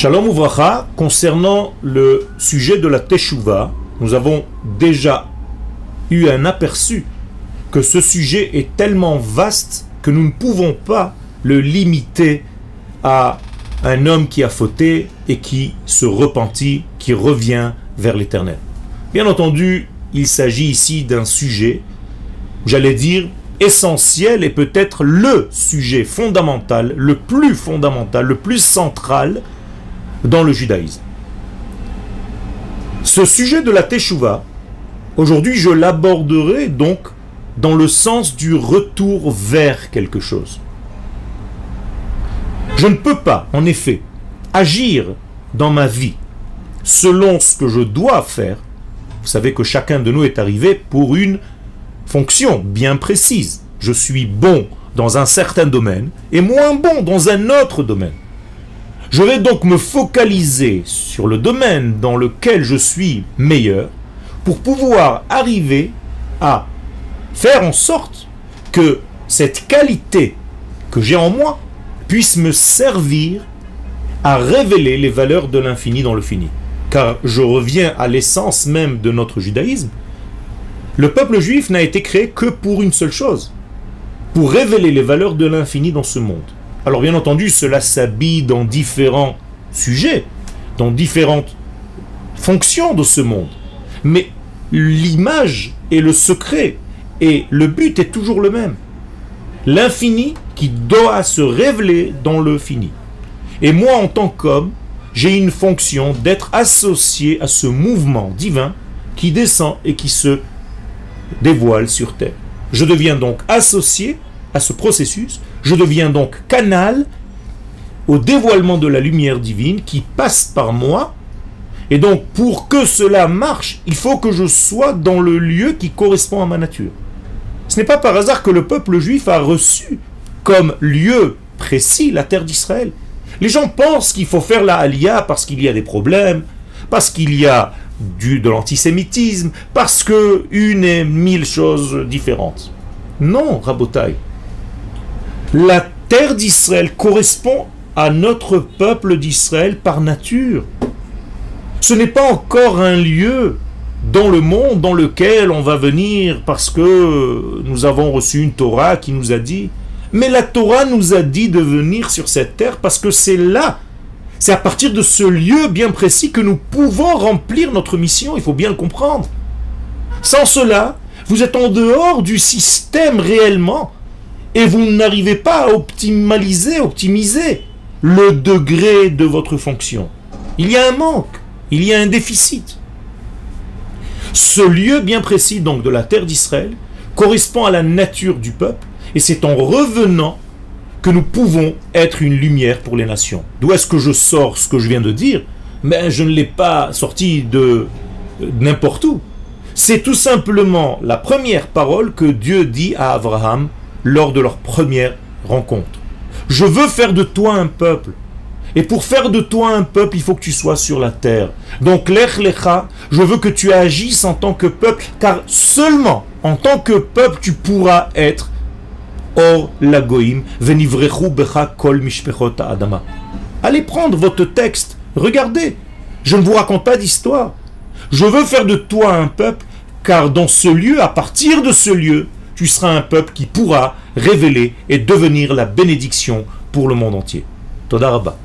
Shalom Ouvracha, concernant le sujet de la Teshuvah, nous avons déjà eu un aperçu que ce sujet est tellement vaste que nous ne pouvons pas le limiter à un homme qui a fauté et qui se repentit, qui revient vers l'éternel. Bien entendu, il s'agit ici d'un sujet, j'allais dire, essentiel et peut-être le sujet fondamental, le plus fondamental, le plus central dans le judaïsme. Ce sujet de la Teshuvah, aujourd'hui je l'aborderai donc dans le sens du retour vers quelque chose. Je ne peux pas, en effet, agir dans ma vie selon ce que je dois faire. Vous savez que chacun de nous est arrivé pour une fonction bien précise. Je suis bon dans un certain domaine et moins bon dans un autre domaine. Je vais donc me focaliser sur le domaine dans lequel je suis meilleur pour pouvoir arriver à faire en sorte que cette qualité que j'ai en moi puisse me servir à révéler les valeurs de l'infini dans le fini. Car je reviens à l'essence même de notre judaïsme. Le peuple juif n'a été créé que pour une seule chose, pour révéler les valeurs de l'infini dans ce monde. Alors bien entendu, cela s'habille dans différents sujets, dans différentes fonctions de ce monde. Mais l'image et le secret et le but est toujours le même. L'infini qui doit se révéler dans le fini. Et moi, en tant qu'homme, j'ai une fonction d'être associé à ce mouvement divin qui descend et qui se dévoile sur terre. Je deviens donc associé à ce processus, je deviens donc canal au dévoilement de la lumière divine qui passe par moi. Et donc, pour que cela marche, il faut que je sois dans le lieu qui correspond à ma nature. Ce n'est pas par hasard que le peuple juif a reçu comme lieu précis la terre d'Israël. Les gens pensent qu'il faut faire la Aliyah parce qu'il y a des problèmes, parce qu'il y a du, de l'antisémitisme, parce que une et mille choses différentes. Non, Rabotai. La terre d'Israël correspond à notre peuple d'Israël par nature. Ce n'est pas encore un lieu dans le monde dans lequel on va venir parce que nous avons reçu une Torah qui nous a dit. Mais la Torah nous a dit de venir sur cette terre parce que c'est là, c'est à partir de ce lieu bien précis que nous pouvons remplir notre mission, il faut bien le comprendre. Sans cela, vous êtes en dehors du système réellement et vous n'arrivez pas à optimaliser, optimiser le degré de votre fonction. Il y a un manque, il y a un déficit. Ce lieu bien précis donc de la terre d'Israël correspond à la nature du peuple et c'est en revenant que nous pouvons être une lumière pour les nations. D'où est-ce que je sors ce que je viens de dire? Mais je ne l'ai pas sorti de n'importe où. C'est tout simplement la première parole que Dieu dit à Abraham lors de leur première rencontre. Je veux faire de toi un peuple et pour faire de toi un peuple, il faut que tu sois sur la terre. Donc, l'Ech Lecha, je veux que tu agisses en tant que peuple, car seulement en tant que peuple, tu pourras être Or Lagoim, Kol Adama. Allez prendre votre texte, regardez. Je ne vous raconte pas d'histoire. Je veux faire de toi un peuple, car dans ce lieu, à partir de ce lieu, tu seras un peuple qui pourra révéler et devenir la bénédiction pour le monde entier. Todarabah.